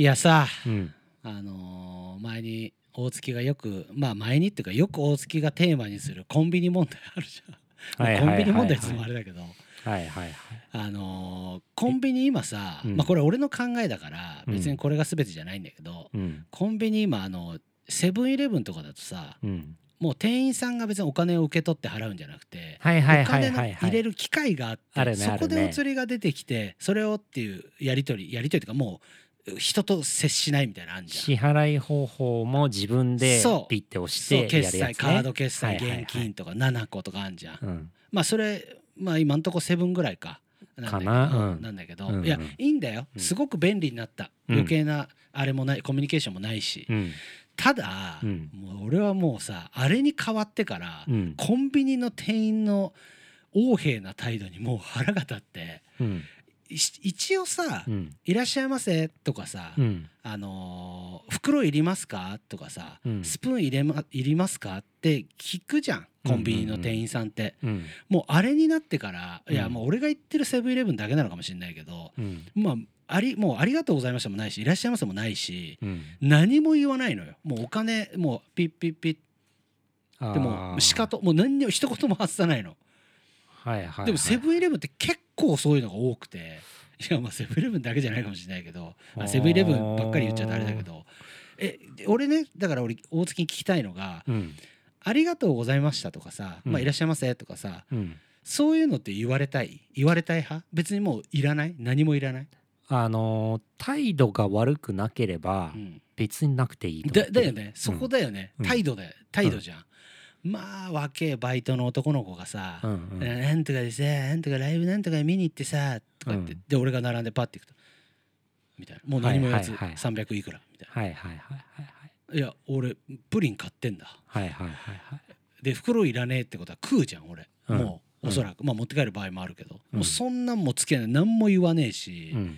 いやさうん。あのー前に大月がよくまあ前にっていうかよく大月がテーマにするコンビニ問題あるじゃん、はいはいコンビニ問題っつもはあれだけど、いはいはい。あのーコンビニ今さ、うん。まあこれ俺の考えだからうん。別にこれが全てじゃないんだけど、うん。コンビニ今あのセブンイレブンとかだとさうん。もう店員さんが別にお金を受け取って払うんじゃなくて、はいはいお金の入れる機械があって、そこでお釣りが出てきてそれをっていうやり取りやり取りというかもう人と接しないみたいなのあんじゃん。支払い方法も自分でそう。ピッて押しそうてや決るやつね。済カード決済はいはいはい。現金とか7個とかあんじゃん。うん。まあそれまあ今んとこセブンぐらいか。かな。うん。なんだけど、うんうん。いやいいんだよ。うん。すごく便利になった、うん。余計なあれもないコミュニケーションもないし、うん。ただ、うん。もう俺はもうさあれに変わってから、うん。コンビニの店員の横柄な態度にもう腹が立ってうん。い一応さ「うんいらっしゃいませ」とかさ「うん。あのー袋いりますか?」とかさ、うんスプーン入れ、ま、いりますか?」って聞くじゃんコンビニの店員さんって、うん。もうあれになってから、いやうんもう俺が言ってるセブンイレブンだけなのかもしれないけどうん。まあありもう「ありがとうございました」もないし「いらっしゃいませ」もないしうん。何も言わないのよ。もうお金もうピッピッピッ。でもしかともう何にも一言も発さないの。はいはいはい。でもセブンイレブンって結構そういうのが多くていやまあセブンイレブンだけじゃないかもしれないけどあセブンイレブンばっかり言っちゃったあれだけどえで俺ねだから俺大月に聞きたいのがうん「ありがとうございました」とかさ「うん。まあ、いらっしゃいませ」とかさうん。そういうのって言われたい？言われたい派？別にもういらない？何もいらない、あのー態度が悪くなければうん。別になくていいと思ってる。だだよね。そこだよね、うん。態度で態度じゃん、まあ若えバイトの男の子がさ、うんうん。なんとかでさなんとかライブなんとか見に行ってさとか言って、うん。で俺が並んでパッていくとみたいな。もう何も言わずはいはいはい。300いくらみたいはいはいはいはいない。や俺プリン買ってんだ。はいはいはいはい。で袋いらねえってことは食うじゃん俺、うん。もうおそらく、まあ持って帰る場合もあるけど、うん。もうそんなんもつけない。何も言わねえし、うん。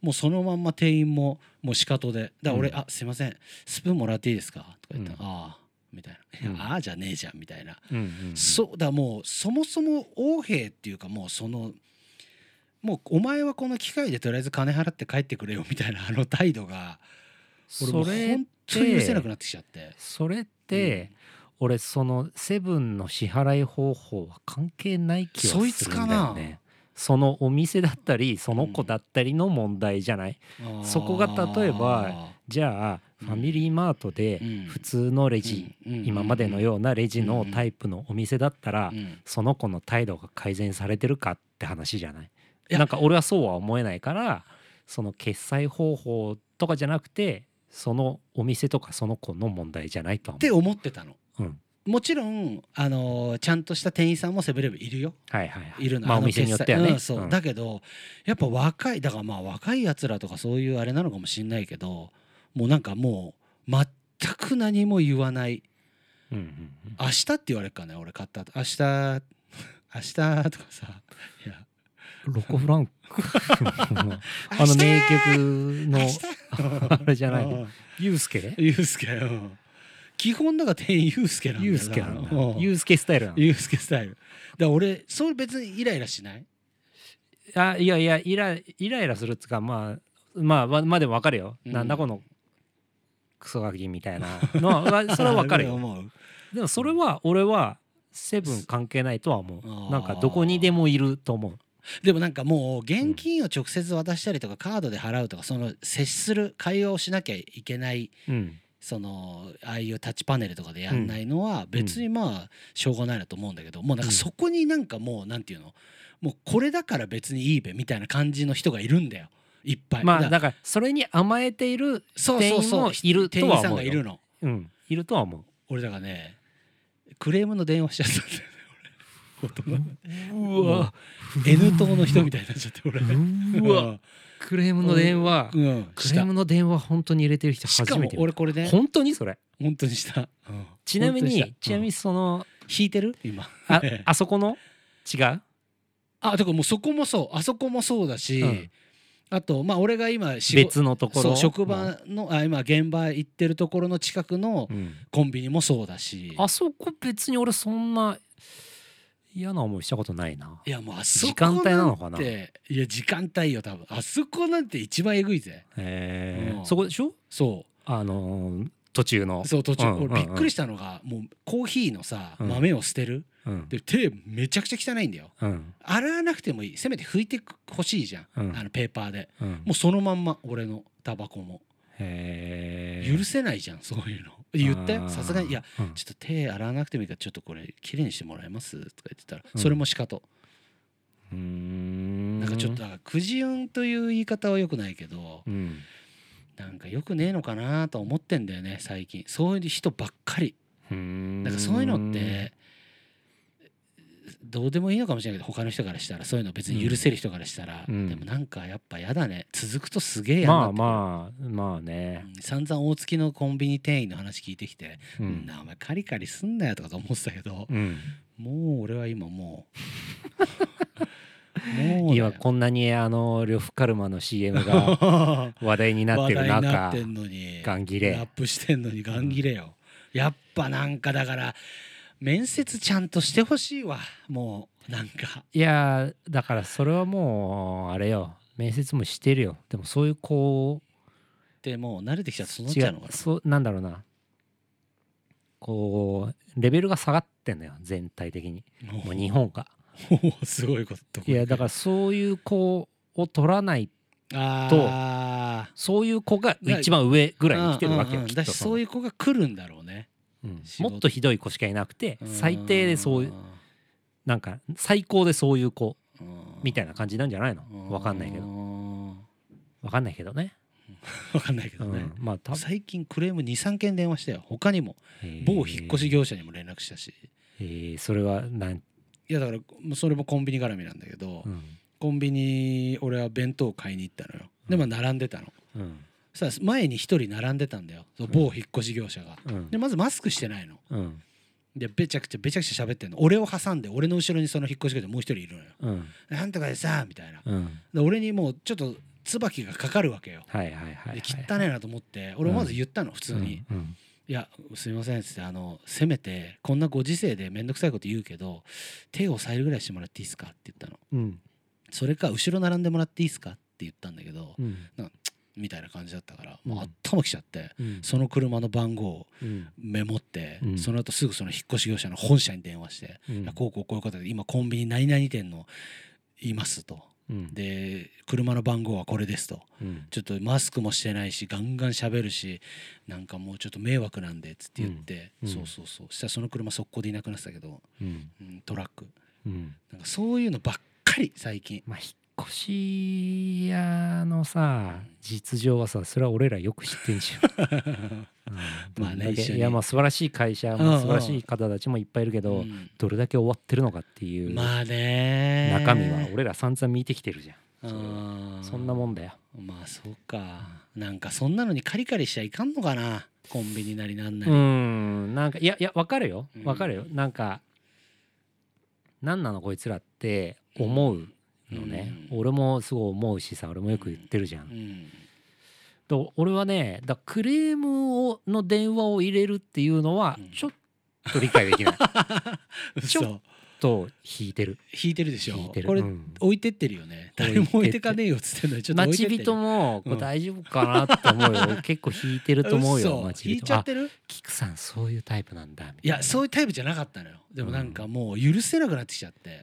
もうそのまんま店員ももうしかとで。だから俺「うん。あすいません。スプーンもらっていいですか?」とか言ったらうん。ああ」みたいな「うん。いやああじゃねえじゃん」みたいな、うんうんそうだもうそもそも横柄っていうかもうそのもうお前はこの機械でとりあえず金払って帰ってくれよみたいなあの態度が俺も本当に許せなくてなってきちゃって。それって俺そのセブンの支払い方法は関係ない気はするんだよね。そいつかな。そのお店だったりその子だったりの問題じゃない、そこが例えばじゃあうんファミリーマートでうん。普通のレジ、今までのようなレジのタイプのお店だったら、うん。その子の態度が改善されてるかって話じゃない？なんか俺はそうは思えないからその決済方法とかじゃなくてそのお店とかその子の問題じゃないとはって思ってたの。思う、うん、もちろんあのーちゃんとした店員さんもセブンイレブンいるよ。はいはいはい。いるの。まあお店によってはね、うんそう、だけどやっぱ若いだからまあ若いやつらとかそういうあれなのかもしんないけどもうなんかもう全く何も言わない。うんうんうん。明日って言われるかね俺買った後。明日明日とかさ。いやロコフランク。あの名曲のあれじゃない？うん。ユうスケ？ユースケうん。基本だから店員ユースケなんだよユうスケなんだ。うん。ユうスケスタイルなのユースケスタイル。だから俺それ別にイライラしない？あいやいやイライライラするっつうかまあまあまあまあでも分かるよ、うん。なんだこのクソガキみたいな。のはわそれは分かるよ。思う。でもそれは俺はセブン関係ないとは思う。なんかどこにでもいると思う。でもなんかもう現金を直接渡したりとかカードで払うとかその接する会話をしなきゃいけないうん。そのああいうタッチパネルとかでやんないのは別にまあしょうがないなと思うんだけどもうなんかそこになんかもうなんていうの？もうこれだから別にいいべみたいな感じの人がいるんだよいっぱい。だまあだからそれに甘えている店員もいるとは思うよ。店員さんがいるの。うん。いるとは思う。俺だからねクレームの電話しちゃったんだよねうわ。N 党の人みたいになっちゃって俺。うわ。クレームの電話。うん、クレームの電話本当に入れてる人初めて俺これね。本当にそれ？本当にした、うん。ちなみにちなみにその引いてる？今。ああそこの？違う？あだからもうそこもそう。あそこもそうだし、うんあとまあ俺が今別のところ？職場の、あ今現場行ってるところの近くのうん。コンビニもそうだし。あそこ別に俺そんな嫌な思いしたことないな。いやもうあそこ時間帯なのかな？いや時間帯よ多分。あそこなんて一番えぐいぜ。へえうん。そこでしょ？そあのー途中の。うそう途中、うんうんうん。俺びっくりしたのがもうコーヒーのさうん。豆を捨てる、うん。で手めちゃくちゃ汚いんだよ。うん。洗わなくてもいい。せめて拭いてほしいじゃん、うん。あのペーパーで。うん。もうそのまんま俺のタバコも。許せないじゃんそういうの。言ったよあー。さすがにいやうん。ちょっと手洗わなくてもいいからちょっとこれきれいにしてもらえます？とか言ってたらうん。それもしかと、うーん。なんかちょっとくじ運という言い方はよくないけどうんなんかよくねえのかなと思ってんだよね最近。そういう人ばっかり。うーん。なんかそういうのってどうでもいいのかもしれないけど他の人からしたらそういうの別に許せる人からしたら、うん。でもなんかやっぱやだね。続くとすげえ嫌にまあまあまあね。うん散々大月のコンビニ店員の話聞いてきて「ううんん、なお前カリカリすんなよ」とかと思ってたけど、うん。もう俺は今もう今こんなにあの呂布カルマの CM が 話題になってる中ガン切れ。ラップしてんのにガン切れよ、やっぱなんかだから面接ちゃんとしてほしいわ。もうなんか。いやーだからそれはもうあれよ。面接もしてるよ。でもそういうこでもう慣れてきちゃってそうなっちゃうのかな。うそうなんだろうな。こうレベルが下がってんのよ。全体的に。もう日本が すごいこといやだからそういう子を取らない。あそういう子が一番上ぐらいに来てるわけようんだしそういう子が来るんだろうね。うん。もっとひどい子しかいなくてうん。最低でそういうなんか最高でそういう子みたいなな感じなんじゃないの？わかんないけど。どわかんないけどね。わかんないけどね。うん。まあ最近クレーム23件電話したよ。他にも。某引っ越し業者にも連絡したし。えー。それはなんいやだからそれもコンビニ絡みなんだけど、うん。コンビニ俺は弁当買いに行ったのよ。でも並んでたの、うん。さ前に一人並んでたんだよ。某引っ越し業者が、うん。でまずマスクしてないの。うん。でべちゃくちゃべちゃくちゃ喋ってんの。俺を挟んで俺の後ろにその引っ越し業者もう一人いるのよ。うん。なんとかでさみたいな。うん。で俺にもうちょっと椿がかかるわけよ。はいはいはいはい。で汚ねえなと思って俺まず言ったの普通に。うんうん「いやすいません」っつってあのせめてこんなご時世で面倒くさいこと言うけど手を押さえるぐらいしてもらっていいですかって言ったの。うん。それか後ろ並んでもらっていいですかって言ったんだけどうん。みたいな感じだったからうん。もう頭きちゃってうん。その車の番号をうん。メモってうん。その後すぐその引っ越し業者の本社に電話してこうこうこういうことで今コンビニ何々店のいますとうん。で車の番号はこれですと。うん。ちょっとマスクもしてないしガンガン喋るしなんかもうちょっと迷惑なんでっつって言って、うん。そうそうそう。したらその車速攻でいなくなってたけど、うん。うん、トラック。うん。なんかそういうのばっかり最近。まあ引っ越し屋のさ実情はさそれは俺らよく知ってんじゃん。うん。まあねいやまあ素晴らしい会社うんうん。も素晴らしい方たちもいっぱいいるけど、うん。どれだけ終わってるのかっていうまあね。中身は俺ら散々見てきてるじゃうん。んそんなもんだよ。まあそうか。なんかそんなのにカリカリしちゃいかんのかな。コンビニなりなんなうり、ん。なんかいやいやわかるよ。うん。わかるよ。なんか何なのこいつらって思うのね、うん。俺もすごい思うしさ俺もよく言ってるじゃん、うん。と俺はねだクレームをの電話を入れるっていうのはうん。ちょっと理解できない。ちょ嘘と引いてる。引いてるでしょ。これ、うん。置いてってるよね。誰も置いてかねえよっつってんのにちょっと待ち人もこ大丈夫かなって思うよ。結構引いてると思うよ嘘。待ち引いちゃってる？菊さんそういうタイプなんだいな。いやそういうタイプじゃなかったのよ。でもなんかもう許せなくなってきちゃって。い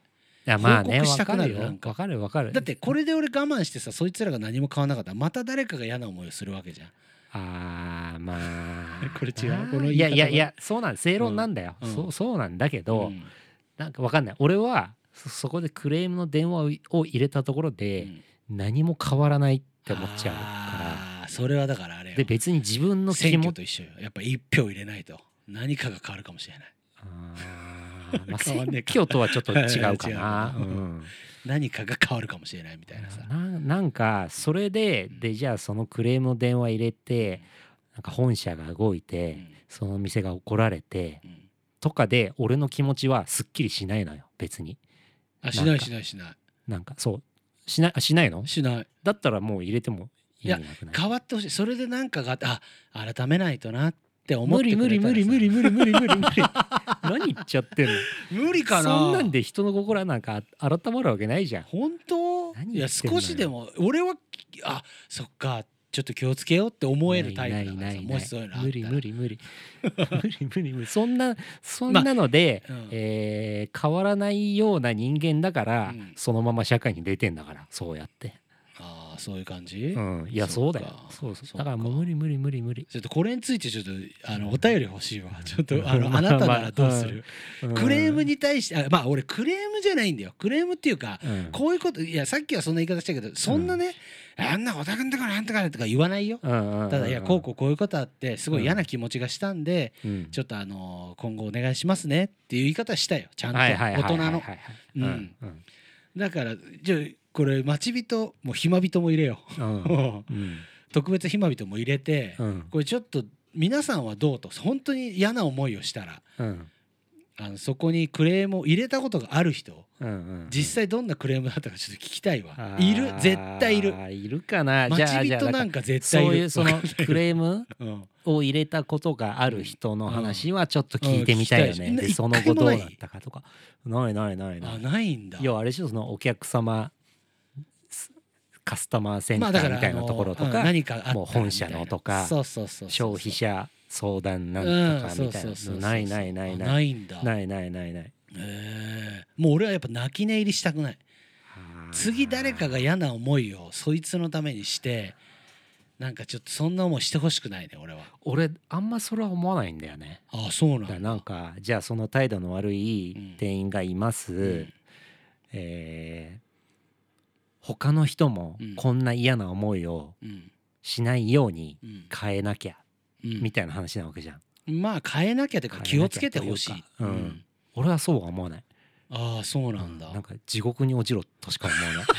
やまあね報告したくなるなんか。わかるわかる。だってこれで俺我慢してさそいつらが何も買わなかったらまた誰かが嫌な思いをするわけじゃん。あーまあ。これ違う？この言いやいやいやそうなん正論なんだよ、うん。うんそうそうなんだけど、うん。なんかわかんない。俺はそそこでクレームの電話をを入れたところで、うん。何も変わらないって思っちゃうかあーそれはだからあれよ。らで別に自分の気持ち。選挙と一緒よ。やっぱ一票入れないと。何かが変わるかもしれない。あーまあ 選挙とはちょっと違うかな。違ううん。何かが変わるかもしれないみたいなさ。な。なんかそれででじゃあそのクレームの電話入れてなんか本社が動いて、その店が怒られてうん。うんとかで俺の気持ちはすっきりしないのよ。別に。あしないしないしない。なんかそう。しないあしないの？しない。だったらもう入れてもい？変わってほしい。それで何かがあってあ改めないとなっって思っ無理てくれたらさ。無理無理無理無理無理無理無理 何言っちゃってんの？無理かな。そんなんで人の心なんか改まるわけないじゃん。本当？いや何言ってんのよ。少しでも。俺はあそっか。ちょっと気をつけようって思えるタイプだからもしそういうのあったら。無理無理無理。無理無理無理。そんなそんなので、うん。えー変わらないような人間だから、うん。そのまま社会に出てんだからそうやって、そういう感じ、うん、いやそそううだかよ。そうそう。そうか。だからもう無理無理無理無理、ちょっとこれについてちょっとあのお便り欲しいわ。ちょっとあの あなたならどうする、うん。クレームに対してあまあ俺クレームじゃないんだよ。クレームっていうかうん。こういうこといやさっきはそんな言い方したけどそんなね、あんなおたくんとかなんとかとか言わないよ。うんうんただいやこうこうこういうことあってすごい嫌な気持ちがしたんで、うん。ちょっとあの今後お願いしますねっていう言い方したよ。ちゃんと。大人の。だからじゃあこれ待ち人もう暇人も入れよ。うん。ううん。特別暇人も入れて、うん。これちょっと皆さんはどうと本当に嫌な思いをしたらうん。あのそこにクレームを入れたことがある人うんうん実際どんなクレームだったかちょっと聞きたいわ。いる？絶対いる。いるかな？待ち人なんか絶対いる。そういうその クレームうんを入れたことがある人の話はちょっと聞いてみたいよね。うん。聞きたいし。でその後どうだったかとか。ない。ないないなあい。ないんだ。要はあれでしょ？そのお客様すカスタマーセンターみたいなところとか何かもう本社のとか消費者相談なんうんとかみたいなないないないあなないいんだ。ないないないない。えー。もう俺はやっぱ泣き寝入りしたくない。次誰かが嫌な思いをそいつのためにしてなんかちょっとそんな思いしてほしくないね俺は。俺あんまそれは思わないんだよね。ああそうなんだ。なんかじゃあその態度の悪い店員がいます。うん。えー他の人もうん。こんな嫌な思いをうん。しないようにうん。変えなきゃうん。みたいな話なわけじゃん。まあ変えなきゃというか気をつけてほしい。うん。俺はそうは思わない。ああそうなんだ、なんか地獄に落ちろとしか思わない。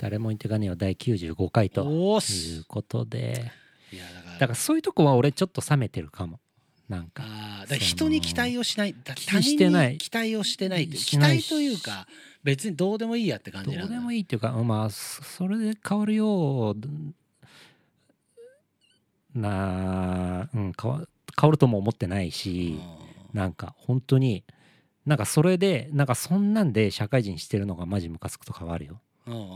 誰も言ってかねえよ。第95回ということでだからそういうとこは俺ちょっと冷めてるかも。なんか。あーだ人に期待をしない。他人に期待をしてない期待というか別にどうでもいいやって感どじなんだ。うでもいいっていうかまあそそれで変わるようなうん変わ変わるとも思ってないしなんか本当になんかそれでなんかそんなんで社会人してるのがマジムカつくとかはあるよ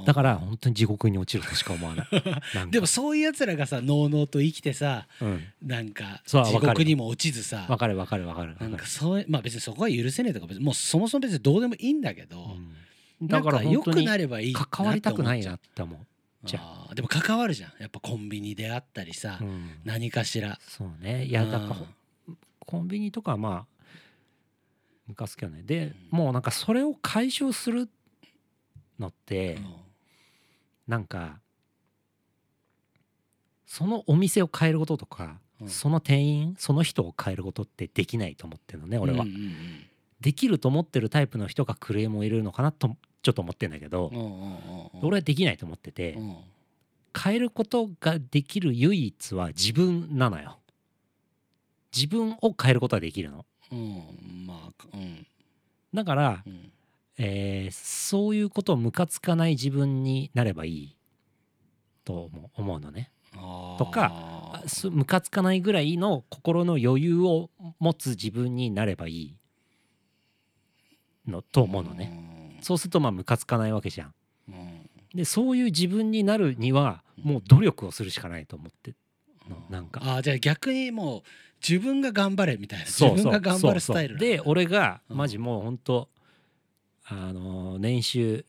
だから本当に地獄に落ちるとしか思わない。でもそういうやつらがさのうのうと生きてさうん。なんか地獄にも落ちずさわかるわかるわかる。わかるなんかそうまあ別にそこは許せねえとかもうそもそも別にどうでもいいんだけど、うん。だからら良くなればいい関わりたくないなっって思う。じゃでも関わるじゃん。やっぱコンビニであったりさ、うん。何かしら。そうね。いやだからうんコンビニとかはまあムカつくよね。でうん。もうなんかそれを解消するのってうん。なんかそのお店を変えることとかうん。その店員その人を変えることってできないと思ってるのね俺は。うんうんできると思ってるタイプの人がクレームを入れるのかなとちょっと思ってんだけどうんうんうんうんうん。俺はできないと思っててうん。変えることができる唯一は自分なのよ。自分を変えることはできるの。うんまあうん。だからうんえーそういうことをムカつかない自分になればいいと思うのね。とかムカつかないぐらいの心の余裕を持つ自分になればいいのと思うのね。そうするとまあムカつかないわけじゃん。でそういう自分になるにはもう努力をするしかないと思ってのなんか。あーじゃあ逆にもう自分が頑張れみたいな。そうそう。自分が頑張るスタイルで俺がうん。マジもうほんとあのー年収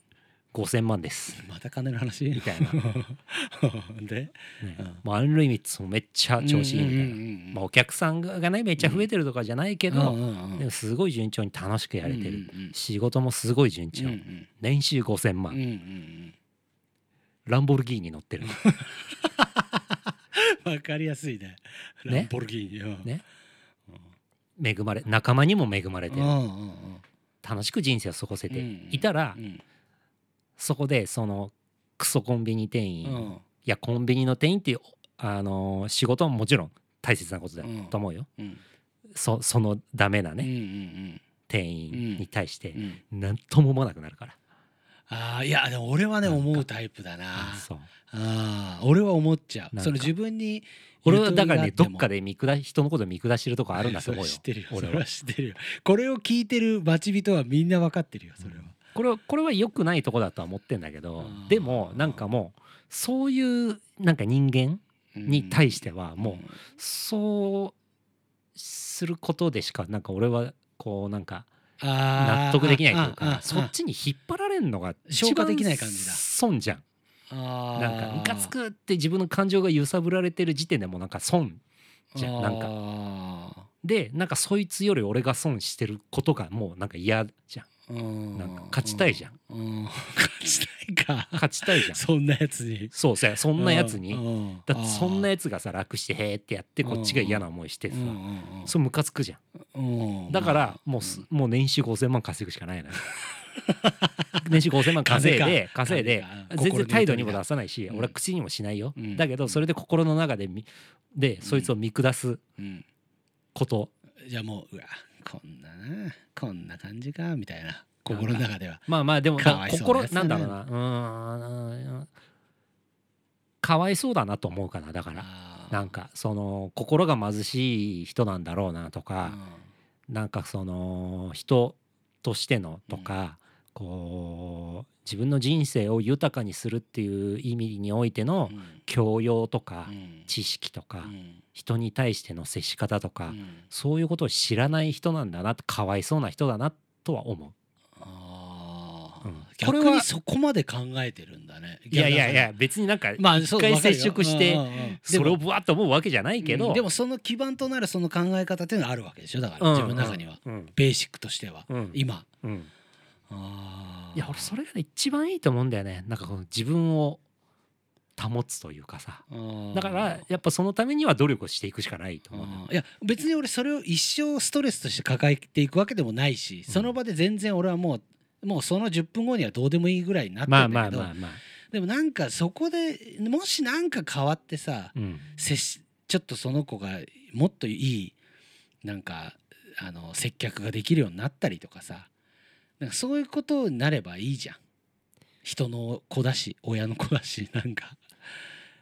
5,000万です。また金の話？みたいな、ね。でうん。もうアンリミッツもめっちゃ調子いいみたいな、うんうんうんうん。まあ、お客さんがねめっちゃ増えてるとかじゃないけど、うんでもすごい順調に楽しくやれてる、うんうんうん。仕事もすごい順調、うんうん年収5,000万、うんうんうん。ランボルギーニ乗ってる。わかりやすいね。ね。ランボルギーニ。うん。ね。恵まれ仲間にも恵まれてる、うんうんうん楽しく人生を過ごせてうん。いたら、うん。そこでそのクソコンビニ店員、いうん。やコンビニの店員っていう、あのー仕事ももちろん大切なことだうん。と思うよ、うん。そそのダメなね、うんうん店員に対してうん。何とも思わなくなるから、ああいやでも俺はね思うタイプだな。あ俺は思っちゃう。その自分に俺はだからねどっかで見下し人のこと見下してるとこあるんだと思うよ。知ってるよ。そ俺は知ってるよ。これを聞いてる町人はみんな分かってるよ。それは、これはこれは良くないとこだとは思ってんだけどうんでもなんかもうそういうなんか人間に対してはもうそうすることでしかなんか俺はこうなんか納得できないというかそっちに引っ張られるのが消化できない感じだ。損じゃんなんかムカつくって自分の感情が揺さぶられてる時点でもうなんか損じゃんなんか。かでなんかそいつより俺が損してることがもうなんか嫌じゃん。なんか勝ちたいじゃん。勝ちたいか。勝ちたいじゃん。そんなやつに。そうさそんなやつに。にだってそんなやつがさ楽してへーってやってこっちが嫌な思いしてさそうムカつくじゃうん。んだからもうすもう年収5,000万稼ぐしかないのよ 年収5,000万稼いで稼いで全然態度にも出さないしうん。俺は口にもしないよ。うん。だけどそれで心の中でみでそいつを見下すうん。こと。じゃあもううわこんななこんな感じかみたいな。心の中では。まあまあでも心なんなだろうな。うーん。かわいそうだなと思うかなだから。なんかその心が貧しい人なんだろうなとかうなんかその人としてのとか、こう自分の人生を豊かにするっていう意味においてのん。教養とかうん。知識とかうん。人に対しての接し方とか、うん。そういうことを知らない人なんだなかわいそうな人だなとは思う。逆にそこまで考えてるんだね。いやいやいや別になんかまあそう一回接触してそれをぶわっと思うわけじゃないけど、うん。でもその基盤となるその考え方っていうのはあるわけでしょ？だからうん。自分の中には。うん。ベーシックとしては。うん。今。うんいや俺それがね一番いいと思うんだよね。なんかこの自分を保つというかさ。だからやっぱそのためには努力をしていくしかないと思う。んだよあー。いや別に俺それを一生ストレスとして抱えていくわけでもないし、その場で全然俺はもうもうその10分後にはどうでもいいぐらいになってまあるんだけど、まあまあまあでもなんかそこでもしなんか変わってさうん。ちょっとその子がもっといいなんかあの接客ができるようになったりとかさなんかそういうことになればいいじゃん。人の子だし親の子だし なんか。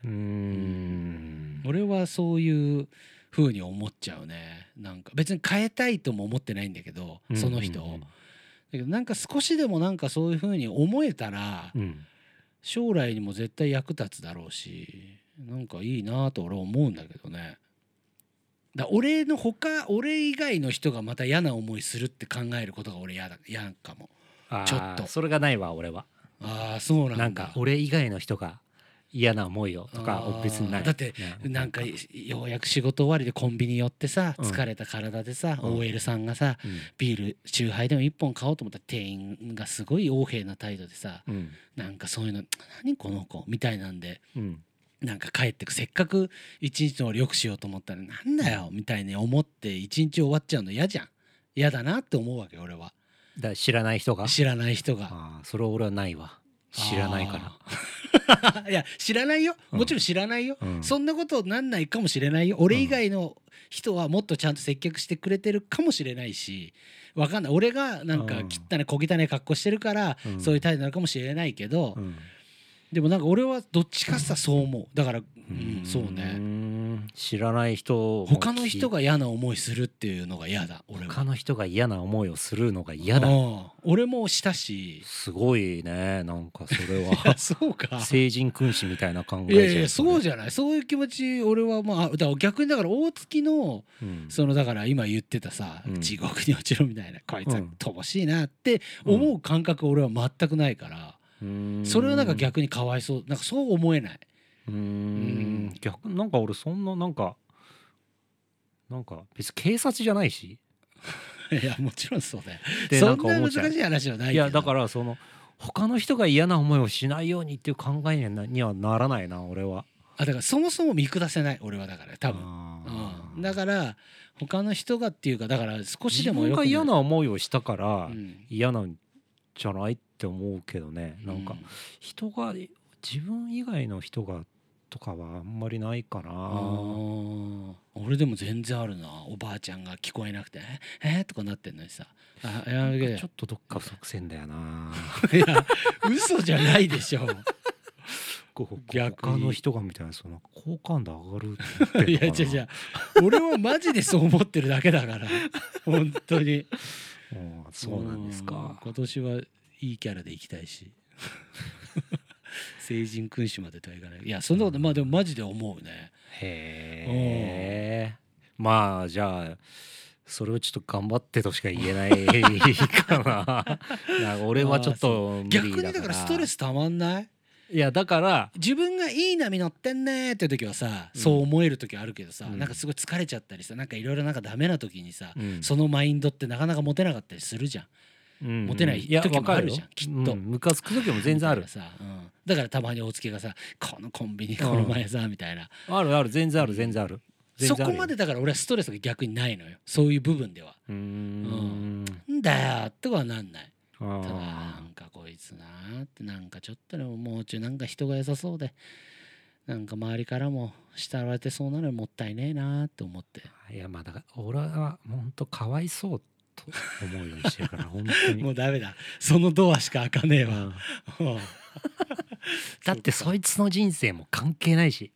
うーん。俺はそういう風に思っちゃうね。なんか。別に変えたいとも思ってないんだけどその人を、だけどなんか少しでもなんかそういう風に思えたらうんうん。将来にも絶対役立つだろうしなんかいいなと俺は思うんだけどねだ俺のほか俺以外の人がまた嫌な思いするって考えることが俺嫌だ嫌かも。ちょっと。それがないわ俺は。ああそうなんだ。なんか俺以外の人が嫌な思いをとか別にない。だってなんかようやく仕事終わりでコンビニ寄ってさうん。疲れた体でさ、うん。OL さんがさうん。ビール酎ハイでも1本買おうと思ったら店員がすごい横柄な態度でさうん。なんかそういうの「何この子」みたいなんでうんなんか帰ってくせっかく一日の俺よくしようと思ったらなんだよみたいに思って一日終わっちゃうの嫌じゃん。嫌だなって思うわけ俺は。だ知らない人が？知らない人が。あーそれは俺はないわ。知らないから。ら いや知らないよ。うん。もちろん知らないよ、うん。そんなことなんないかもしれないよ。俺以外の人はもっとちゃんと接客してくれてるかもしれないしわかんない。俺がなんかうん。汚い小汚い格好してるから、うん。そういう態度なのかもしれないけど、うんでもなんか俺はどっちかさそう思う。だから、うん、そうね。ん知らない人も他の人が嫌な思いするっていうのが嫌だ俺は。他の人が嫌な思いをするのが嫌だ。うん。俺もしたし。すごいねなんかそれいやはそうか。聖人君子みたいな考えいやいやじゃんそうじゃない。そういう気持ち俺はまあだ逆にだから大月のうん。そのだから今言ってたさ、うん。地獄に落ちろみたいなこいつはうん。乏しいなって思う感覚俺は全くないから、それはなんか逆にかわいそう。なんかそう思えない。うーん。逆なんか俺そんななんかなんか別に警察じゃないし。いやもちろんそうだよ。そんな難しい話はないいやだからその他の人が嫌な思いをしないようにっていう考えにはならないな俺は。あだからそもそも見下せない俺はだから多分。うん、だから他の人がっていうかだから少し自でもよく分が嫌な思いをしたからうん。嫌なんじゃない？って思うけどね。なんかう人が自分以外の人がとかはあんまりないかな。俺でも全然あるな。おばあちゃんが聞こえなくて「ええとかなってんのにさ「あやちょっとどっか不足せんだよな。いや嘘じゃないでしょ。逆に。他の人がみたいなその好感度上がるっていや違う違う。俺はマジでそう思ってるだけだから。本当に。うんそうなんですうんか今年はいいキャラでいきたいし。成人君主までとはいかない。いやそんなことまあでもマジで思うね。へえまあじゃあそれをちょっと頑張ってとしか言えないかな。俺はちょっと無理だから。逆にだからストレスたまんない？いやだから自分がいい波乗ってんねーって時はさ、そう思える時あるけどさ、うん。なんかすごい疲れちゃったりさなんかいろいろなんかダメな時にさ、うん。そのマインドってなかなか持てなかったりするじゃんうんモテないや時もあるじゃんきっと。うんムカつく時も全然ある。さ、うん、だからたまに大月がさ「このコンビニこの前さ」みたいな。あるある全然ある全然ある。全そこまでだから俺はストレスが逆にないのよそういう部分では。うーん。んだよとかはなんない。あただなーんかこいつなーってなんかちょっとでももうちょいなんか人が良さそうでなんか周りからも慕われてそうなのにもったいねえなーって思って。いやまあだから俺は本当かわいそうと思うようにしてるから本当に。もうダメだ。そのドアしか開かねえわ、うん。うん。だってそいつの人生も関係ないし。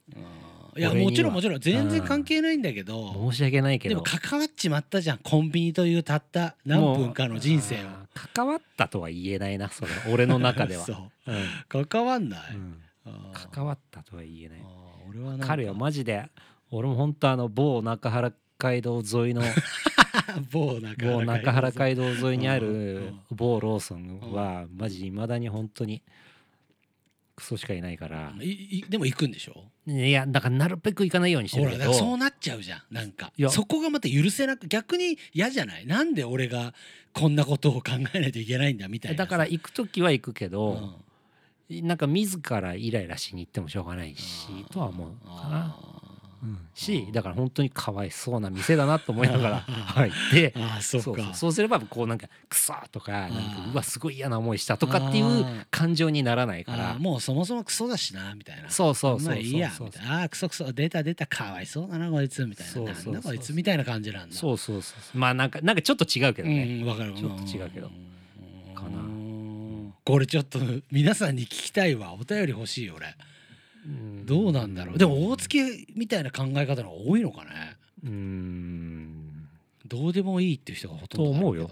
いやもちろんもちろん。全然関係ないんだけど。申し訳ないけでども関わっちまったじゃんコンビニというたった何分かの人生を。関わったとは言えないなそれ。俺の中では、そう。うん。関わんない、うん。関わったとは言えない。彼はマジで俺も本当あの某中原 街道沿いの某中某中原街道沿いにあるん某ローソンはマジいまだに本当にクソしかいないから。でも行くんでしょ？いやだからなるべく行かないようにしてるけど。そうなっちゃうじゃんなんか。そこがまた許せなく逆に嫌じゃない？なんで俺がこんなことを考えないといけないんだみたいなさ。だから行く時は行くけうど、ん。なんか自らイライラしに行ってもしょうがないしとは思うかな。あうん。しだから本当にかわいそうな店だなと思いながら 入ってそっか。そうそう。そうすればこうなんかクソとかなんかうわすごい嫌な思いしたとかっていう感情にならないから。もうそもそもクソだしなみたいな。そうそうそうそう。まあいいやそうみたいな。あークソクソ出た出たかわいそうだなこいつみたいな。そうそうそう。なんだこいつみたいな感じなんだ。そうそうそうそう。まあなんかなんかちょっと違うけどね、うんわかる。ちょっと違うけど。うん。かな。これちょっと皆さんに聞きたいわ。お便り欲しいよ俺。うんどうなんだろう。でも大月みたいな考え方の方が多いのかね。うーん。どうでもいいっていう人がほとんどだと思うん。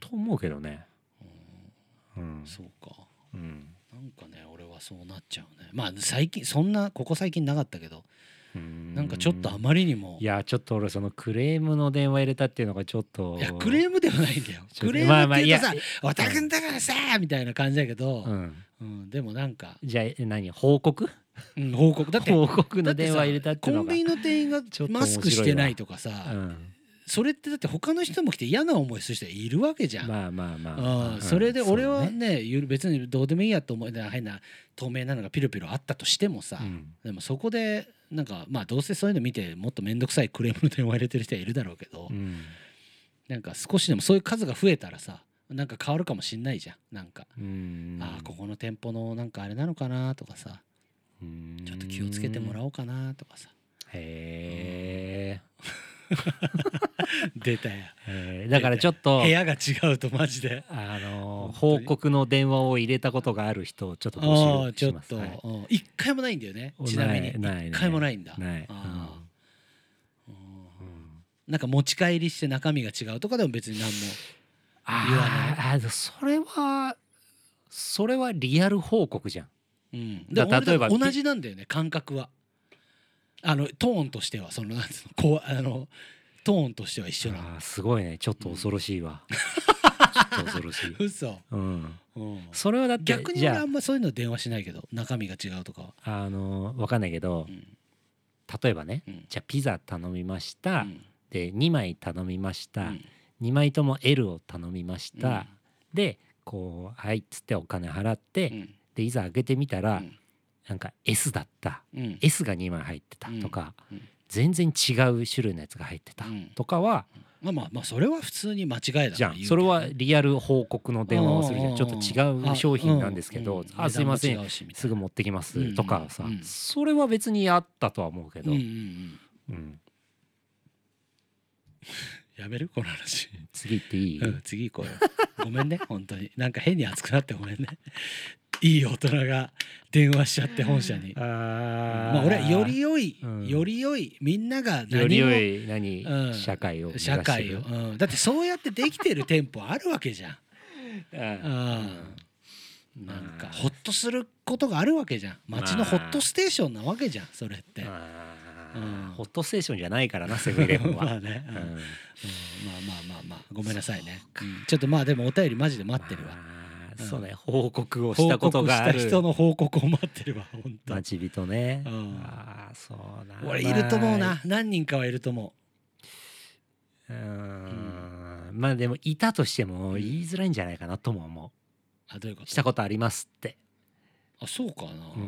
と思うけどね。うん。そうか。うん。なんかね俺はそうなっちゃうね。まあ最近そんなここ最近なかったけど。なんかちょっとあまりにも。いやちょっと俺そのクレームの電話入れたっていうのがちょっと。いやクレームではないんだよ。クレームって言うとさ「おたくんだからさ」みたいな感じだけど。う、ん。うん、でもなんか、じゃあえ何？報告？うん、報告。だって報告の電話入れたってコンビニの店員がマスクしてないとかさ、うん。それってだって他の人も来て嫌な思いする人いるわけじゃん。まあまあまあそれで俺はね別にどうでもいいやと思いながら変な透明なのがピロピロあったとしてもさ、うん。でもそこでなんかまあどうせそういうの見てもっと面倒くさいクレームの電話入れてる人はいるだろうけど、うん。なんか少しでもそういう数が増えたらさなんか変わるかもしんないじゃん。なんか、うん。ああここの店舗のなんかあれなのかなとかさうんちょっと気をつけてもらおうかなとかさ。へ 出たよえだからちょっと部屋が違うとマジで。あの報告の電話を入れたことがある人をちょっとあ募あちょっと。集しますはい。うん。一回もないんだよね。ちなみに。ないない一回もないんだ。ない。うん。なんか持ち帰りして中身が違うとかでも別に何も。言わない。あそれはそれはリアル報告じゃんうん、だ例えば俺同じなんだよね感覚は。あのトーンとしてはそのなんつうのこうあのトーンとしては一緒なすごいね。ちょっと恐ろしいわ、ちょっと恐ろしい、嘘、うん、うん、それはだって逆に俺あんまそういうの電話しないけど中身が違うとか。は、ああのわかんないけどうん。例えばねうん。じゃあピザ頼みました、うん。で2枚頼みました、うん。2枚とも L を頼みました、うん。でこう「はい」っつってお金払って、うんでいざ開けてみたら、うん。なんか S だった。うん。S が2枚入ってたとか、うん。うん全然違う種類のやつが入ってたうん。とかは、まあまあまあそれは普通に間違いだじゃん。それはリアル報告の電話をするじゃん。ちょっと違う商品なんですけどうんうすいません。すぐ持ってきますとかさ。それは別にあったとは思うけど。やめるこの話、次行っていい？うん、次行こうよ。ごめんね本当に。なんか変に熱くなってごめんねいい大人が電話しちゃって本社に。あまあ俺はより良い、うん。より良いみんなが何もより良い何、うん。社会を社会を、うん、だってそうやってできてる店舗あるわけじゃん、うんうん、なんかほっとすることがあるわけじゃん。街のホットステーションなわけじゃんそれって、うん。ホットステーションじゃないからなセブンイレブンは、まあね、うん。うん。うんまあまあまあまあ。ごめんなさいね、うんちょっとまあでもお便りマジで待ってるわ、まあうんそうね報告をしたことがある。報告した人の報告を待ってるわ本当、待ち人ね、うん。ああそうな俺いると思うまな。何人かはいると思あうーん。まあでもいたとしても言いづらいんじゃないかなとも思う。あどういうこと？うしたことありますって。あそうかな、ん。あー。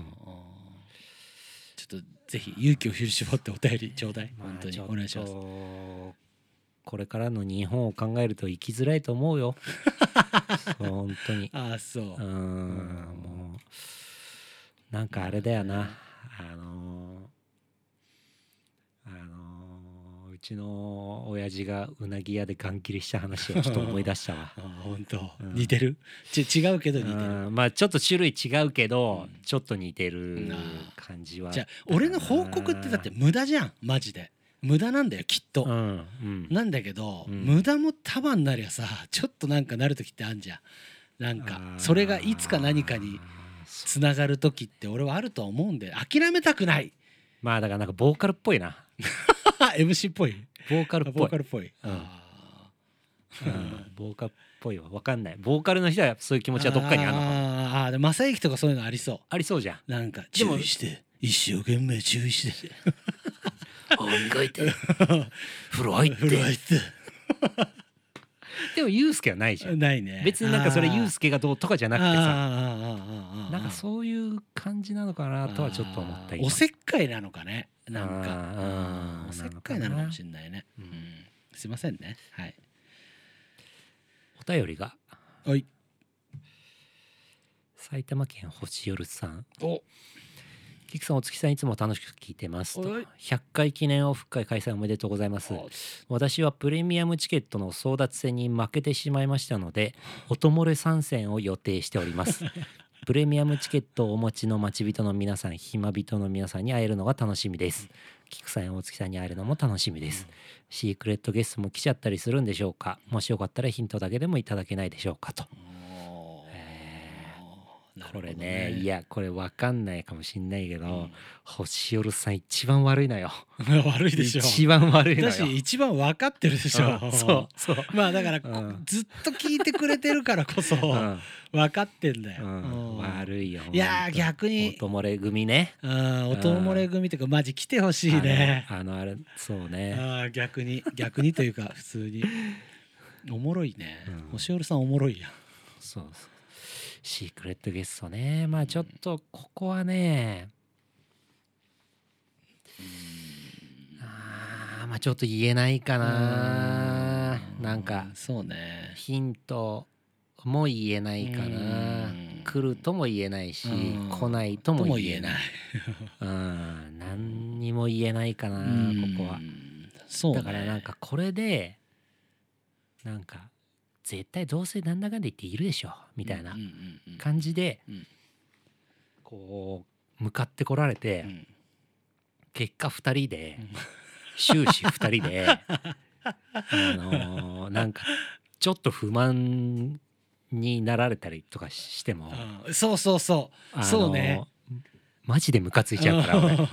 ちょっとぜひ勇気を振り絞ってお便りちょうだい本当にまあお願いします。これからの日本を考えると生きづらいと思うよ 本当に。ああそう。うーんもうなんかあれだよな。あのーあのーうちの親父がうなぎ屋でガン切りした話をちょっと思い出したわ。あ本当、うん。似てる？ち違うけど似てる。うんまあちょっと種類違うけど、うん。ちょっと似てる感じは。じゃあ俺の報告ってだって無駄じゃんマジで無駄なんだよきっと、うんうん。なんだけど、うん。無駄も束になりゃさちょっとなんかなる時ってあんじゃん。なんかそれがいつか何かにつながる時って俺はあると思うんで諦めたくない。まあだからなんかボーカルっぽいな。MC っぽい。ボーカルっぽい。ボーカルっぽい、うん。ボーカルっぽいわわかんない。ボーカルの人はそういう気ー持ちはどっかにあるのかなあーあーでも正行とかそういうのありそありそうじゃん。うなんか注意して一生懸命注意して磨いて。風呂入っ風呂入って。でもユうスケはないじゃん。ないね。別になんかそれユうススケがどうとかじゃなくてさ。ななんかそういう感じなのかなとはちょっと思った今おせっかいなのかね。なんか。おせっかいなのかもしれないね、ううん。ん、すいませんね。はい。お便りが。おい。埼玉県星夜さん。おキクさんお月さんいつも楽しく聞いてますと。はい。100回記念オフ会開催おめでとうございます。私はプレミアムチケットの争奪戦に負けてしまいましたので 音漏れ参戦を予定しております。プレミアムチケットをお持ちの待ち人の皆さん暇人の皆さんに会えるのが楽しみです。キクさんや大月さんに会えるのも楽しみです。シークレットゲストも来ちゃったりするんでしょうか？もしよかったらヒントだけでもいただけないでしょうかと。おーなるほどこれねいやこれわかんないかもしんないけど、うん。星夜さん一番悪いのよ。悪いでしょ。一番悪いのよ。だし一番分かってるでしょ。うんそうそう。まあだから、うん。ずっと聞いてくれてるからこそうん。分かってんだよ、うん。うん。悪いよいや逆に。音漏れ組ね。あ音漏れ組とかマジ来てほしいね。あのあれそうね。あー逆に逆にというか普通に。おもろいね、うん。星折さんおもろいやん。そうそうシークレットゲストね。まあちょっとここはねあーまあちょっと言えないかな。うん。なんかそうね。ヒントも言えないかな。うん。来るとも言えないしうん。来ないとも言えない。い。うん。何にも言えないかなうん。ここは。そう、ね、だからなんかこれでなんか絶対どうせなんだかんだ言っているでしょみたいな感じでうん。こう向かってこられてうん。結果2人でうん。終始2人で あのーなんかちょっと不満になられたりとかしてもうん。そうそうそう。あのーそうねマジでムカついちゃうから俺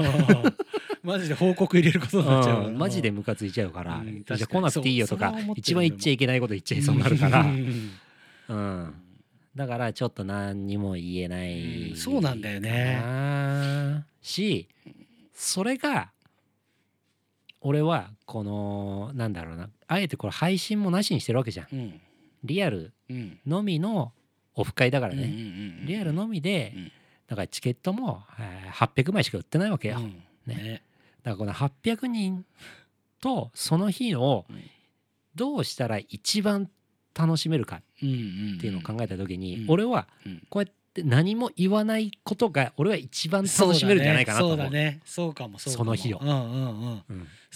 マジで報告入れることになっちゃう。うん。マジでムカついちゃうから、うん。じゃあ来なくていいよとか一番言っちゃいけないこと言っちゃいそうになるから、うん。うん、だからちょっと何にも言えない、うんそうなんだよね。ねしそれが俺はこのなんだろうな。あえてこれ配信もなしにしてるわけじゃん。うん。リアルうん。のみのオフ会だからね、うんリアルのみで、うん。だからチケットも、えー800枚しか売ってないわけよ、ねだからこの800人とその日をうんどうしたら一番楽しめるかっていうのを考えた時に、うん俺はうん。こうやって何も言わないことが俺は一番楽しめるんじゃないかなと思う。そうだね。そうかもそうかも。その日を。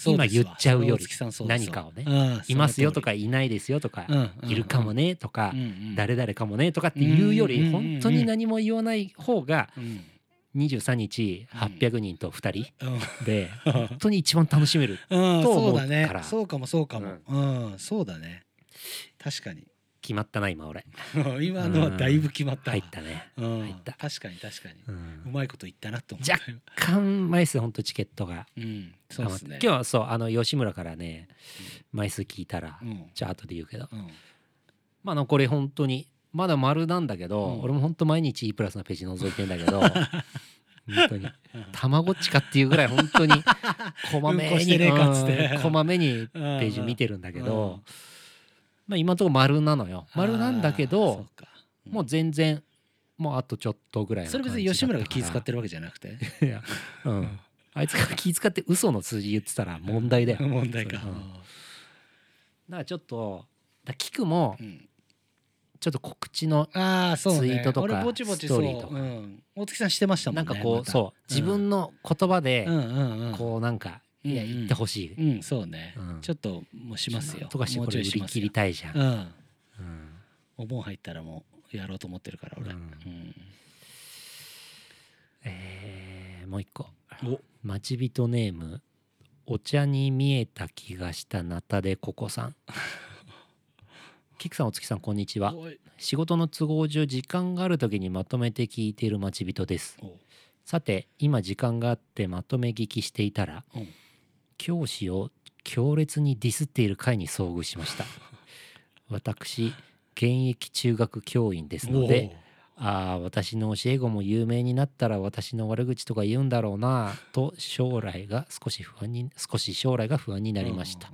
今言っちゃうより何かをね。うん。いますよとかそいないですよとか、いるかもねとか、誰々かもねとかっていうより、本当に何も言わない方がうん23日うん800人と2人うん。で本当に一番楽しめる うん、と思そううだね。からそうかもそうかも。うん、そうだね。確かに。決まったな今俺。今のはだいぶ決まったわ。入ったね、うん。入った。確かに確かに。う、うんまいこと言ったなと思った若干枚数本当チケットがうんそうですね。今日はそうあの吉村からね枚数聞いたら、うん。じゃあ後で言うけど。うん。まあ残り本当にまだ丸なんだけど、うん。俺も本当毎日 E プラスのページ覗いてんだけど 本当に。たまごっちかっていうぐらい本当にこまめうんこしてにねえかっつって。うんこまめにページ見てるんだけど、まあ、今のところ丸なのよ。丸なんだけあーどそうかもう全然もうあとちょっとぐらいのそれ別に吉村が気遣っててるわけじゃなくて。いやうん。あいつが気遣って嘘の数字言ってたら問題だよ。問題か。だからちょっとだキクもうんちょっと告知のツイートとか俺ぼちぼちストーリーとか。うん。大月さんしてましたもんねなんかこうそう。自分の言葉でこうなんかいや言ってほしいうんそうね。うん。ちょっともうしますよ。とかしてこれ売り切りたいじゃん。お盆入ったらもうやろうと思ってるから俺。えーもう一個。お。待ち人ネームお茶に見えた気がしたナタデココさん キクさんお月さんこんにちは。仕事の都合上時間がある時にまとめて聞いている待ち人です。おさて今時間があってまとめ聞きしていたらうん。教師を強烈にディスっている回に遭遇しました。私現役中学教員ですのでああ私の教え子も有名になったら私の悪口とか言うんだろうなと将来が少し不安に少し将来が不安になりました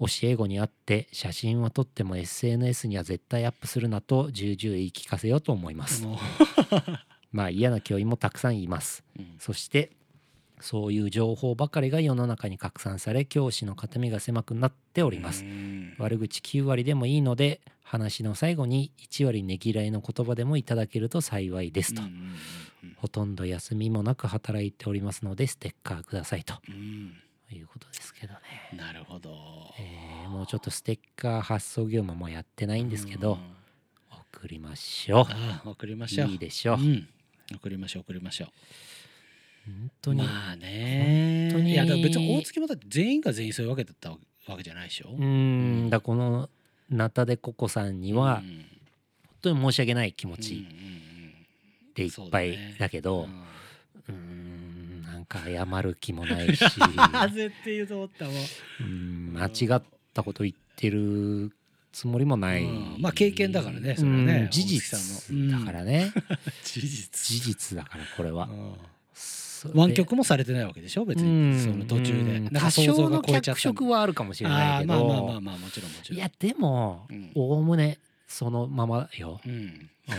教え子に会って写真は撮っても SNS には絶対アップするなと重々言い聞かせようと思います。も。まあ嫌な教員もたくさんいます。ううん。そしてそういう情報ばかりが世の中に拡散され教師の肩身が狭くなっております。うん。悪口9割でもいいので話の最後に1割ねぎらいの言葉でもいただけると幸いですと、ほとんど休みもなく働いておりますのでステッカーくださいと。うんいうことですけどね、うんなるほど。えーもうちょっとステッカー発送業務もやってないんですけど、うん。送りましょああ送りましょう。ういいでしょう、うん。送りましょう送りましょ本当に、うまあね。本当に。いや別に大月もだって全員が全員そういうわけだったわけじゃないでしょ。うーん。だこのナタデココさんにはうん。本当に申し訳ない気持ちでいっぱいだけど、うんか謝る気もないし。絶対言うと思ったもん。うん。間違ったこと言ってるつもりもない、うん。まあ経験だからねそれはね。うん。事実だからね、事実。事実だからこれは、湾曲もされてないわけでしょ別うん。にその途中で。多少の脚色はあるかもしれないあけど。ーまあまあまあまあもちろんもちろん。いやでもうん。おおむねそのままよ、うん。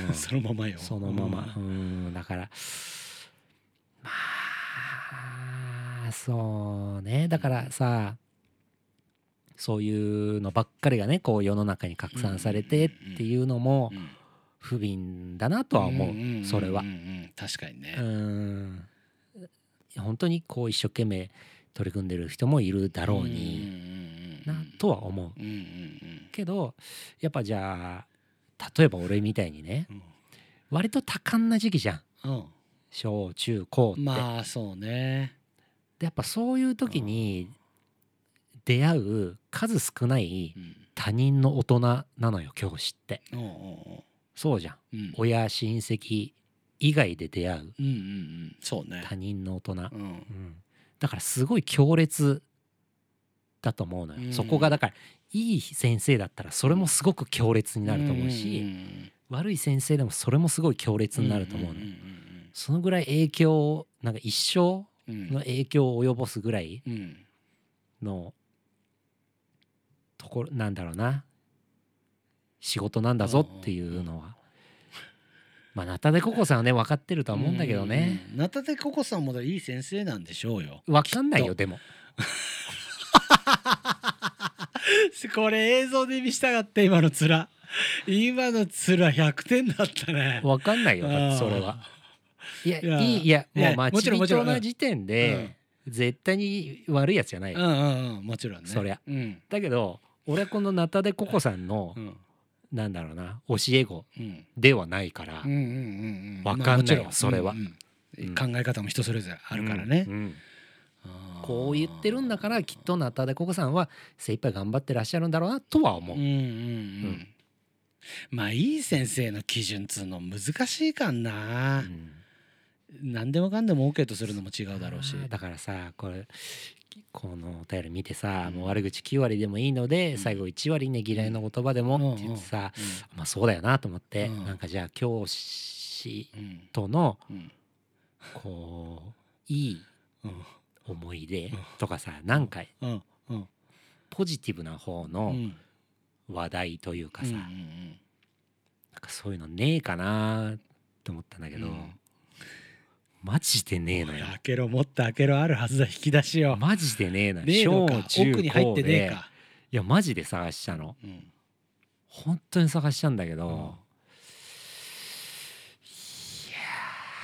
うん。そのままよ。そのまま。うん。だからまあそうね。だからさそういうのばっかりがねこう世の中に拡散されてっていうのもうん不憫だなとは思う、それは。確かにね。うん。本当にこう一生懸命取り組んでる人もいるだろうにになとは思う。けどやっぱじゃあ例えば俺みたいにねうん。割と多感な時期じゃん小中高って、まあそうね。でやっぱそういう時に出会う数少ないうん。他人の大人なのよ教師って。そうじゃん。ううん。親親戚以外で出会ううんうんうんそうね他人の大人、うんうんだからすごい強烈だと思うのよ、うんそこがだからいい先生だったらそれもすごく強烈になると思うし、ん悪い先生でもそれもすごい強烈になると思うの、んんそのぐらい影響をなんか一生うん。の影響を及ぼすぐらいうん。のところなんだろうな。仕事なんだぞっていうのは。まあナタデココさんはね分かってるとは思うんだけどね。うん。ナタデココさんもいい先生なんでしょうよ。分かんないよでも。これ映像で見したかった今の面。今の面100点だったね。わかんないよそれは。いやいやいいいやもう待ち人な時点で絶対に悪いやつじゃない、うんうんうんもちろんね。そりゃ。うん。だけど俺はこのナタデココさんのうん。なんだろうな教え子うん。ではないから、うんうんうんうん。わかんないよそれは。うんうん。うん。考え方も人それぞれあるからね。うんうん。こう言ってるんだからきっとナタデココさんは精一杯頑張ってらっしゃるんだろうなとは思う。うんうん。うん。まあいい先生の基準っつうの難しいかんな。うん何でもかんでも OK とするのも違うだろうし。だからさこれこのお便り見てさ、うん。もう悪口9割でもいいので、うん。最後1割ね嫌いな言葉でもって言ってさ、まあそうだよなと思って、うん。なんかじゃあ教師うんうん。とのうん。こういいうん思い出うん。とかさなんかうん。うん。ポジティブな方うのん。話題というかさ、うんうんなんかそういうのねえかなと思ったんだけど、うんマジでねえのよ。開けろもっと開けろあるはずだ。引き出しよマジでねえのよ。ねえのか奥に入ってねえか。いやマジで探したの。うん。本当に探したんだけど、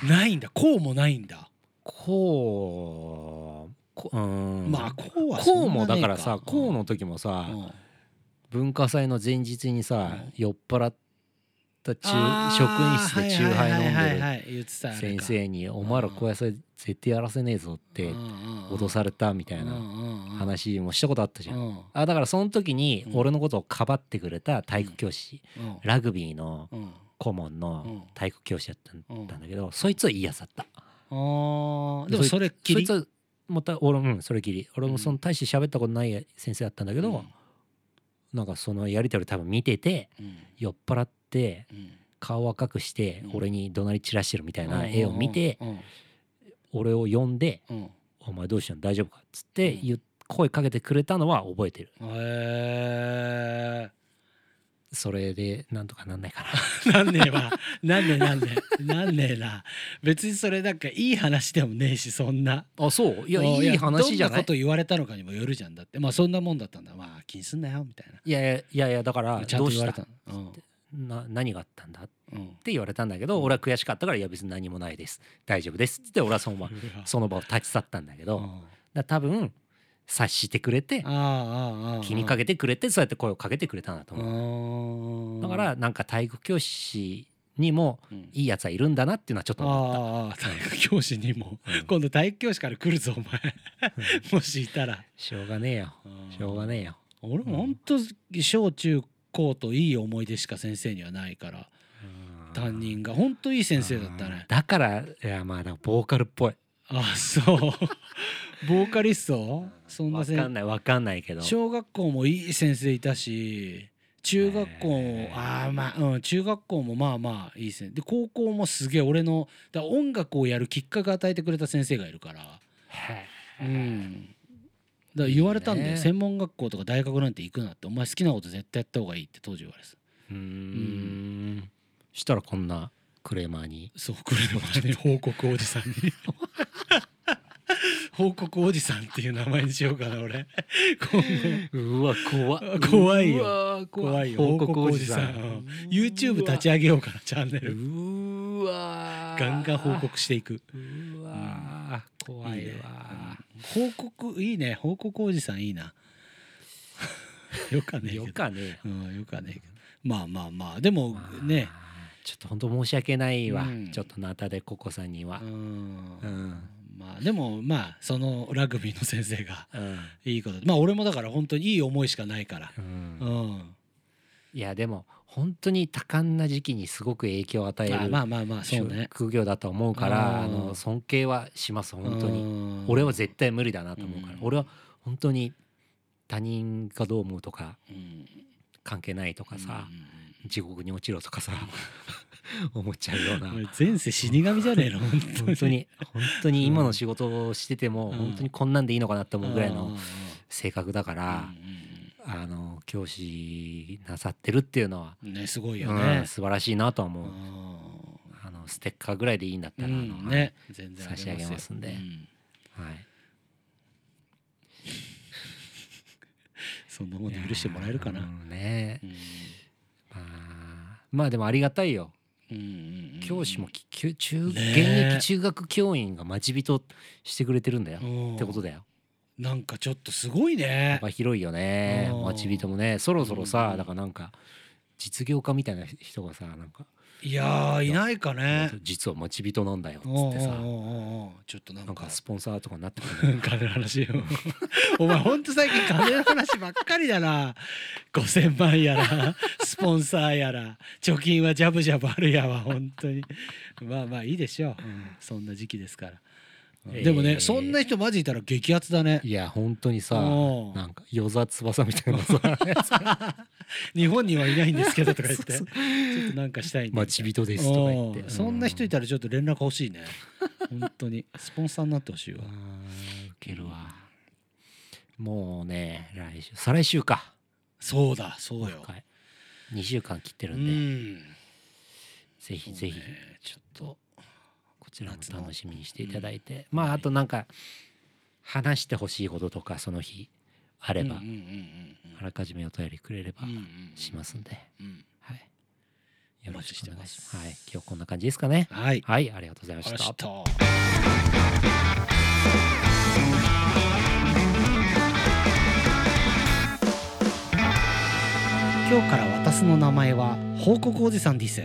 うん。ないんだ。こうもないんだ。こうこうん。まあこうはこうんもだからさこうのと時もさ、文化祭の前日にさ、うん。酔っ払った中職員室でチューハイ飲んでる先生に「お前らこうやって絶対やらせねえぞ」って脅されたみたいな話もしたことあったじゃん。あだからその時にうん。俺のことをかばってくれた体育教師、ラグビーのうん。顧問うん。の体育教師だったんうんだけど、そいつはいいやつだった。でもそれっきり？そいつはまた俺うんそれきり。俺もその大して喋ったことない先生だったんだけど、なんかそのやり取り多分見ててうん。酔っ払ってうん。顔赤くしてうん。俺に怒鳴り散らしてるみたいな絵を見てうん俺を呼んでうん「お前どうしたの大丈夫か?」っつって声かけてくれたのは覚えてる。へそれでなんとかなんないかえ なんねえわ。なんねえなんねえ。なんねえな。別にそれなんかいい話でもねえしそんな。なあそう？いやうん。いい話じゃない？どんなこと言われたのかにもよるじゃんだって。まあそんなもんだったんだまあ気にすんなよみたいいやいやいやいやだからなちゃんと言われた。のな何があったんだ？っうん。うんて言われたんだけど俺は悔しかったから「いや別に何もないです。大丈夫です」って俺はその場その場を立ち去ったんだけど、うん。ら多分察してくれて気にかけてくれてそうやって声をかけてくれたんだとう。思うだからなんか体育教師にもうん。いいやつはいるんだなっていうのはちょっと思った。ああ体育教師にも。うん。今度体育教師から来るぞお前。もしいたら。しょうがねえよ。しょうがねえよ。俺も本当小中高といい思い出しか先生にはないから。担任が。本当いい先生だったうん。ねだからいやまあボーカルっぽいあそう。ボーカリスト？そんなわ先かんないわかんないけど。小学校もいい先生いたし中学校もああまあうん中学校もまあまあいい先生。で高校もすげえ俺のだ音楽をやるきっかけを与えてくれた先生がいるから。へうん。だから言われたんだよ。ね。専門学校とか大学なんて行くなって。お前好きなこと絶対やった方がいいって当時言われてた。えうーん。したらこんなクレーマーに。そうくれる前に。報告おじさんに。報告おじさんっていう名前にしようかな俺。うわ怖っ。怖いよ。怖いよ。報告おじさん。報告おじさん。YouTube 立ち上げようかなチャンネル。うわガンガン報告していく。うわ怖いいいね。わ報告いいね。報告おじさんいいな。よかねえけど。よかねうんよかねえけど。まあまあまあ。でもまあ。ねちょっと本当申し訳ないわ、うん。ちょっとナタデココさんには。う、ん。うん。まあでもまあそのラグビーの先生がうん。いいこと。まあ俺もだから本当にいい思いしかないから。ううん。んいやでも本当に多感な時期にすごく影響を与えるあまあまあまあそうね。職業だと思うから、うん。あの尊敬はします本当に、に俺は絶対無理だなと思うから、うん。俺は本当に他人がどう思うとかうん。関係ないとかさ、地獄に落ちろとかさ 思っちゃうような。うん前世死神じゃねえの？本当に。本当に。今の仕事をしててもうん。本当にこんなんでいいのかなって思うぐらいのうん。性格だからうんあの教師なさってるっていうのは、うんねすごいようんね素晴らしいなとはう思う。ん。あのステッカーぐらいでいいんだったら、ね全然差し上げますんで。うん。はい、そんなもんで許してもらえるかな、うんね。うん。まあまあでもありがたいよ教師もききゅ中現役中学教員が待ち人してくれてるんだよ。うん。ってことだよ。なんかちょっとすごいね。幅広いよね。うん。待ち人もね。そろそろうんさだからなんか実業家みたいな人がさなんか。いやーいないかね。実は待ち人なんだよっつってさちょっとなんかなんかスポンサーとかになってくる金の話よお前ほんと最近金の話ばっかりだな。5,000万やらスポンサーやら貯金はジャブジャブあるやわ本当に。まあまあいいでしょう、うん。そんな時期ですから、でもねそんな人マジいたら激アツだね。いや本当にさおうなんか与沢翼みたいなさ。日本にはいないんですけどとか言って。そうちょっとなんかしたいんで。待ち人ですとか言って。そんな人いたたらちょっと連絡欲しいね。本当に。スポンサーになってほしいわ。ウケるわ。もうね来週再来週か。そうだそうよ。はい。2週間切ってるうんで。ん。ぜひぜひ。ちょっとこちらも楽しみにしていただいて。まああとなんか話してほしいこととかその日あればうんうんうんうんあらかじめお便りくれればうんうんうん。しますんで。うん。はい。よろしくお願いします。はい。今日こんな感じですかね。はい。はい。ありがとうございましありがとうたございました。今日から私の名前は報告おじさんです